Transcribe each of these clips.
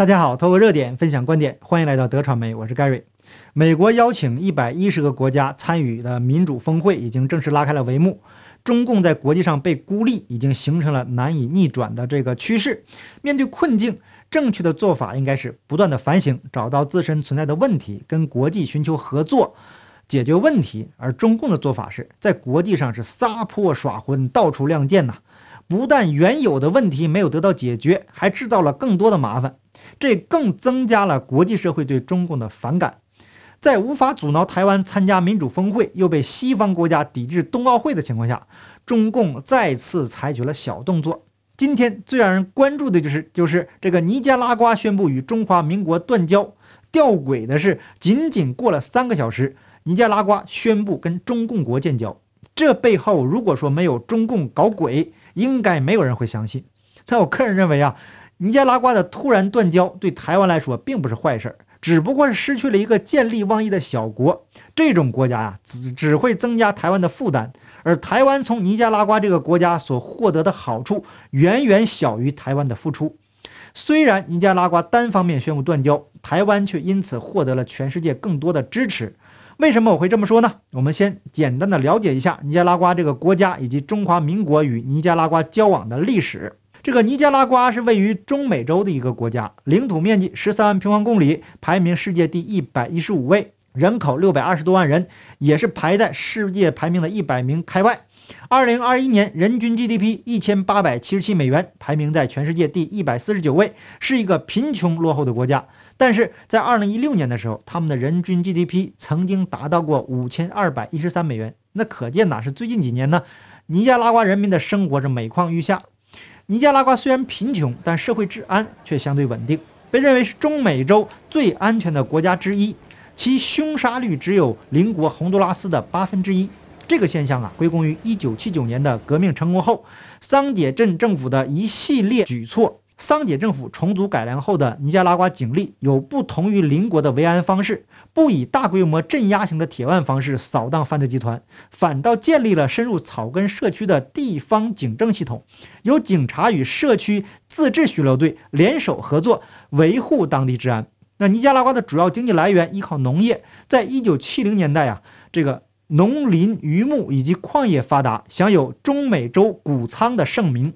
大家好，透过热点分享观点，欢迎来到德传媒，我是 Gary。美国邀请一百一十个国家参与的民主峰会已经正式拉开了帷幕。中共在国际上被孤立，已经形成了难以逆转的这个趋势。面对困境，正确的做法应该是不断的反省，找到自身存在的问题，跟国际寻求合作，解决问题。而中共的做法是在国际上是撒泼耍混，到处亮剑呐。不但原有的问题没有得到解决，还制造了更多的麻烦，这更增加了国际社会对中共的反感。在无法阻挠台湾参加民主峰会，又被西方国家抵制冬奥会的情况下，中共再次采取了小动作。今天最让人关注的就是，就是这个尼加拉瓜宣布与中华民国断交。吊诡的是，仅仅过了三个小时，尼加拉瓜宣布跟中共国建交。这背后，如果说没有中共搞鬼，应该没有人会相信。但我个人认为啊，尼加拉瓜的突然断交对台湾来说并不是坏事儿。只不过是失去了一个见利忘义的小国，这种国家呀，只只会增加台湾的负担，而台湾从尼加拉瓜这个国家所获得的好处远远小于台湾的付出。虽然尼加拉瓜单方面宣布断交，台湾却因此获得了全世界更多的支持。为什么我会这么说呢？我们先简单的了解一下尼加拉瓜这个国家以及中华民国与尼加拉瓜交往的历史。这个尼加拉瓜是位于中美洲的一个国家，领土面积十三万平方公里，排名世界第一百一十五位，人口六百二十多万人，也是排在世界排名的一百名开外。二零二一年人均 GDP 一千八百七十七美元，排名在全世界第一百四十九位，是一个贫穷落后的国家。但是在二零一六年的时候，他们的人均 GDP 曾经达到过五千二百一十三美元。那可见哪是最近几年呢？尼加拉瓜人民的生活是每况愈下。尼加拉瓜虽然贫穷，但社会治安却相对稳定，被认为是中美洲最安全的国家之一。其凶杀率只有邻国洪都拉斯的八分之一。这个现象啊，归功于1979年的革命成功后，桑杰镇政府的一系列举措。桑杰政府重组改良后的尼加拉瓜警力有不同于邻国的维安方式，不以大规模镇压型的铁腕方式扫荡犯罪集团，反倒建立了深入草根社区的地方警政系统，由警察与社区自治巡逻队联手合作维护当地治安。那尼加拉瓜的主要经济来源依靠农业，在一九七零年代啊，这个农林渔牧以及矿业发达，享有中美洲谷仓的盛名。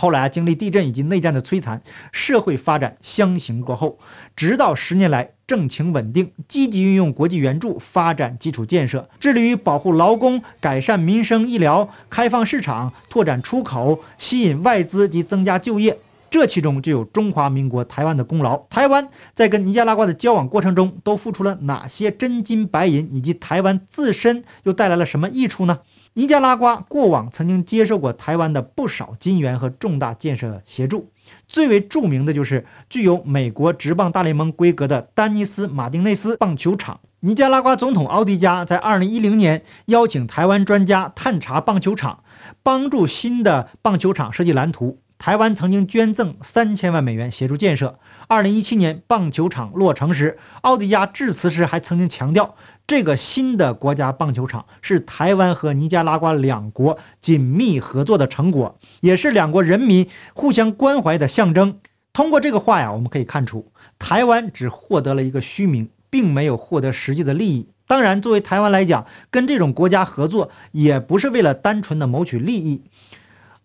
后来啊，经历地震以及内战的摧残，社会发展相形落后。直到十年来，政情稳定，积极运用国际援助发展基础建设，致力于保护劳工、改善民生医疗、开放市场、拓展出口、吸引外资及增加就业。这其中就有中华民国台湾的功劳。台湾在跟尼加拉瓜的交往过程中，都付出了哪些真金白银，以及台湾自身又带来了什么益处呢？尼加拉瓜过往曾经接受过台湾的不少金援和重大建设协助，最为著名的就是具有美国职棒大联盟规格的丹尼斯·马丁内斯棒球场。尼加拉瓜总统奥迪加在2010年邀请台湾专家探查棒球场，帮助新的棒球场设计蓝图。台湾曾经捐赠三千万美元协助建设。二零一七年棒球场落成时，奥迪加致辞时还曾经强调，这个新的国家棒球场是台湾和尼加拉瓜两国紧密合作的成果，也是两国人民互相关怀的象征。通过这个话呀，我们可以看出，台湾只获得了一个虚名，并没有获得实际的利益。当然，作为台湾来讲，跟这种国家合作也不是为了单纯的谋取利益。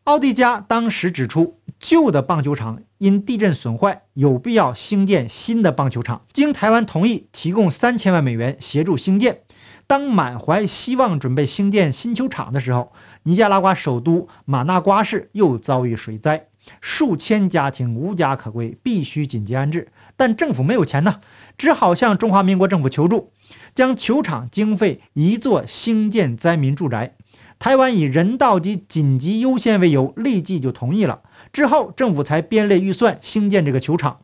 奥蒂加当时指出，旧的棒球场因地震损坏，有必要兴建新的棒球场。经台湾同意，提供三千万美元协助兴建。当满怀希望准备兴建新球场的时候，尼加拉瓜首都马纳瓜市又遭遇水灾，数千家庭无家可归，必须紧急安置。但政府没有钱呢，只好向中华民国政府求助，将球场经费移作兴建灾民住宅。台湾以人道及紧急优先为由，立即就同意了。之后，政府才编列预算兴建这个球场。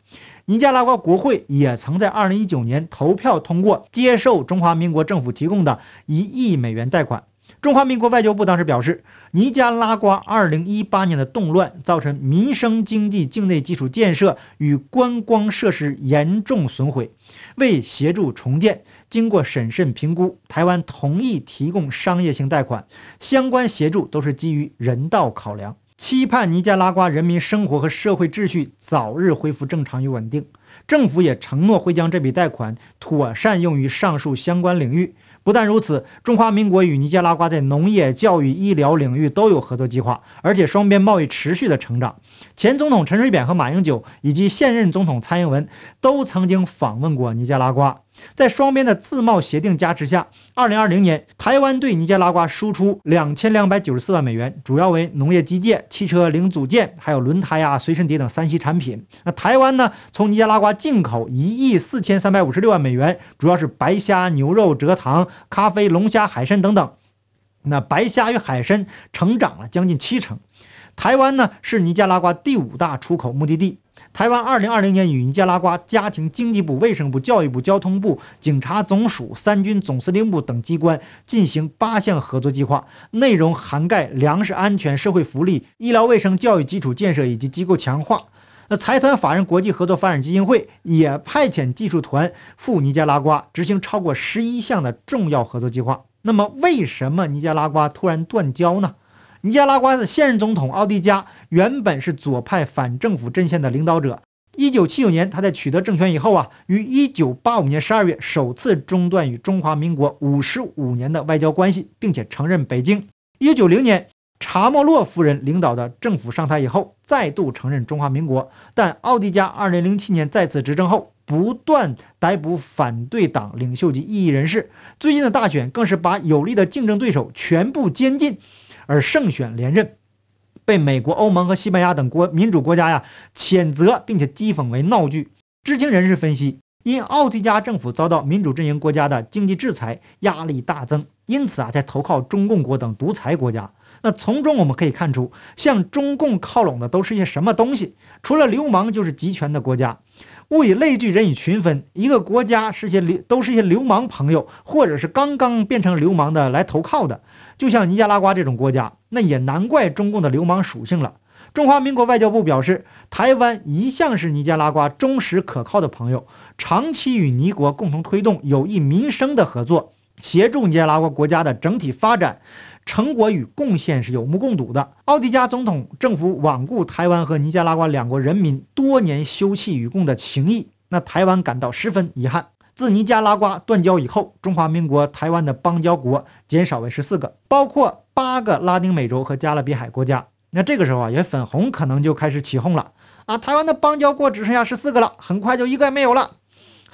尼加拉瓜国会也曾在2019年投票通过接受中华民国政府提供的一亿美元贷款。中华民国外交部当时表示，尼加拉瓜2018年的动乱造成民生经济、境内基础建设与观光设施严重损毁，为协助重建，经过审慎评估，台湾同意提供商业性贷款，相关协助都是基于人道考量。期盼尼加拉瓜人民生活和社会秩序早日恢复正常与稳定。政府也承诺会将这笔贷款妥善用于上述相关领域。不但如此，中华民国与尼加拉瓜在农业、教育、医疗领域都有合作计划，而且双边贸易持续的成长。前总统陈水扁和马英九以及现任总统蔡英文都曾经访问过尼加拉瓜。在双边的自贸协定加持下，二零二零年，台湾对尼加拉瓜输出两千两百九十四万美元，主要为农业机械、汽车零组件，还有轮胎啊、随身碟等三 C 产品。那台湾呢，从尼加拉瓜进口一亿四千三百五十六万美元，主要是白虾、牛肉、蔗糖、咖啡、龙虾、海参等等。那白虾与海参成长了将近七成。台湾呢，是尼加拉瓜第五大出口目的地。台湾2020年与尼加拉瓜家庭经济部、卫生部、教育部、交通部、警察总署、三军总司令部等机关进行八项合作计划，内容涵盖粮食安全、社会福利、医疗卫生、教育基础建设以及机构强化。那财团法人国际合作发展基金会也派遣技术团赴尼加拉瓜执行超过十一项的重要合作计划。那么，为什么尼加拉瓜突然断交呢？尼加拉瓜的现任总统奥迪加原本是左派反政府阵线的领导者。一九七九年，他在取得政权以后啊，于一九八五年十二月首次中断与中华民国五十五年的外交关系，并且承认北京。一九九零年，查莫洛夫人领导的政府上台以后，再度承认中华民国。但奥迪加二零零七年再次执政后，不断逮捕反对党领袖及异议人士。最近的大选更是把有力的竞争对手全部监禁。而胜选连任，被美国、欧盟和西班牙等国民主国家呀谴责，并且讥讽为闹剧。知情人士分析，因奥迪加政府遭到民主阵营国家的经济制裁，压力大增，因此啊，在投靠中共国等独裁国家。那从中我们可以看出，向中共靠拢的都是一些什么东西？除了流氓，就是集权的国家。物以类聚，人以群分。一个国家是些流，都是一些流氓朋友，或者是刚刚变成流氓的来投靠的。就像尼加拉瓜这种国家，那也难怪中共的流氓属性了。中华民国外交部表示，台湾一向是尼加拉瓜忠实可靠的朋友，长期与尼国共同推动有益民生的合作，协助尼加拉瓜国家的整体发展。成果与贡献是有目共睹的。奥迪加总统政府罔顾台湾和尼加拉瓜两国人民多年休戚与共的情谊，那台湾感到十分遗憾。自尼加拉瓜断交以后，中华民国台湾的邦交国减少为十四个，包括八个拉丁美洲和加勒比海国家。那这个时候啊，也粉红可能就开始起哄了啊！台湾的邦交国只剩下十四个了，很快就一个也没有了。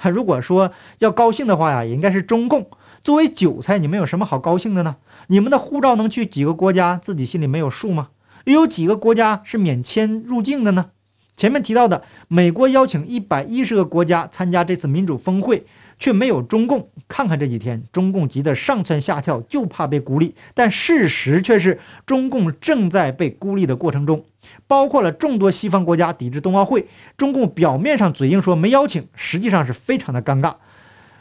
如果说要高兴的话呀，也应该是中共。作为韭菜，你们有什么好高兴的呢？你们的护照能去几个国家，自己心里没有数吗？又有几个国家是免签入境的呢？前面提到的，美国邀请一百一十个国家参加这次民主峰会，却没有中共。看看这几天，中共急得上蹿下跳，就怕被孤立。但事实却是，中共正在被孤立的过程中，包括了众多西方国家抵制冬奥会。中共表面上嘴硬说没邀请，实际上是非常的尴尬。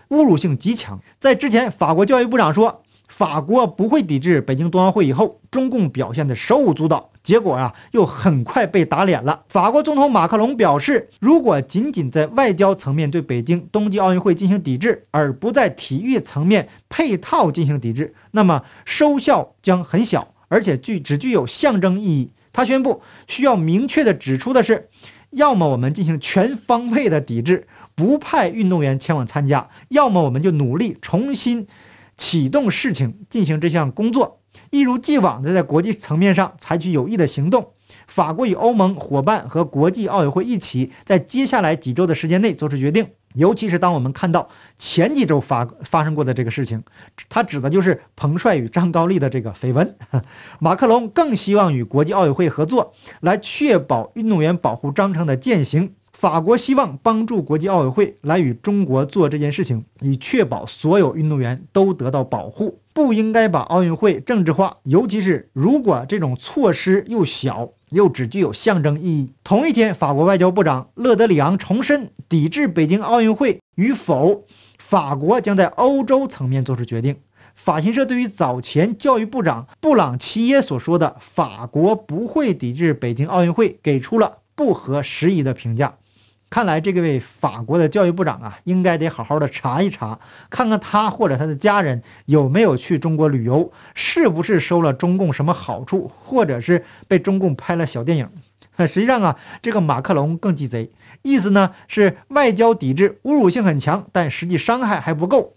侮辱性极强。在之前，法国教育部长说法国不会抵制北京冬奥会以后，中共表现的手舞足蹈，结果啊，又很快被打脸了。法国总统马克龙表示，如果仅仅在外交层面对北京冬季奥运会进行抵制，而不在体育层面配套进行抵制，那么收效将很小，而且具只具有象征意义。他宣布，需要明确的指出的是，要么我们进行全方位的抵制。不派运动员前往参加，要么我们就努力重新启动事情，进行这项工作，一如既往的在国际层面上采取有益的行动。法国与欧盟伙伴和国际奥委会一起，在接下来几周的时间内做出决定。尤其是当我们看到前几周发发生过的这个事情，他指的就是彭帅与张高丽的这个绯闻。马克龙更希望与国际奥委会合作，来确保运动员保护章程的践行。法国希望帮助国际奥委会来与中国做这件事情，以确保所有运动员都得到保护。不应该把奥运会政治化，尤其是如果这种措施又小又只具有象征意义。同一天，法国外交部长勒德里昂重申抵制北京奥运会与否，法国将在欧洲层面做出决定。法新社对于早前教育部长布朗齐耶所说的法国不会抵制北京奥运会给出了不合时宜的评价。看来这位法国的教育部长啊，应该得好好的查一查，看看他或者他的家人有没有去中国旅游，是不是收了中共什么好处，或者是被中共拍了小电影。实际上啊，这个马克龙更鸡贼，意思呢是外交抵制，侮辱性很强，但实际伤害还不够，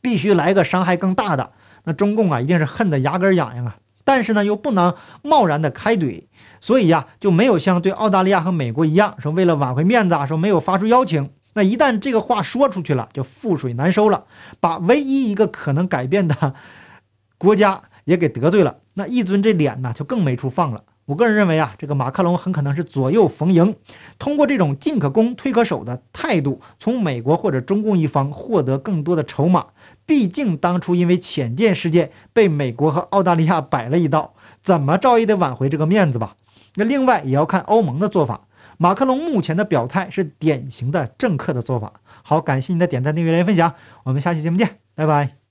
必须来个伤害更大的。那中共啊，一定是恨得牙根痒痒啊！但是呢，又不能贸然的开怼，所以呀，就没有像对澳大利亚和美国一样，说为了挽回面子啊，说没有发出邀请。那一旦这个话说出去了，就覆水难收了，把唯一一个可能改变的国家也给得罪了，那一尊这脸呢，就更没处放了。我个人认为啊，这个马克龙很可能是左右逢迎，通过这种进可攻退可守的态度，从美国或者中共一方获得更多的筹码。毕竟当初因为浅见事件被美国和澳大利亚摆了一道，怎么着也得挽回这个面子吧。那另外也要看欧盟的做法。马克龙目前的表态是典型的政客的做法。好，感谢您的点赞、订阅、留言、分享，我们下期节目见，拜拜。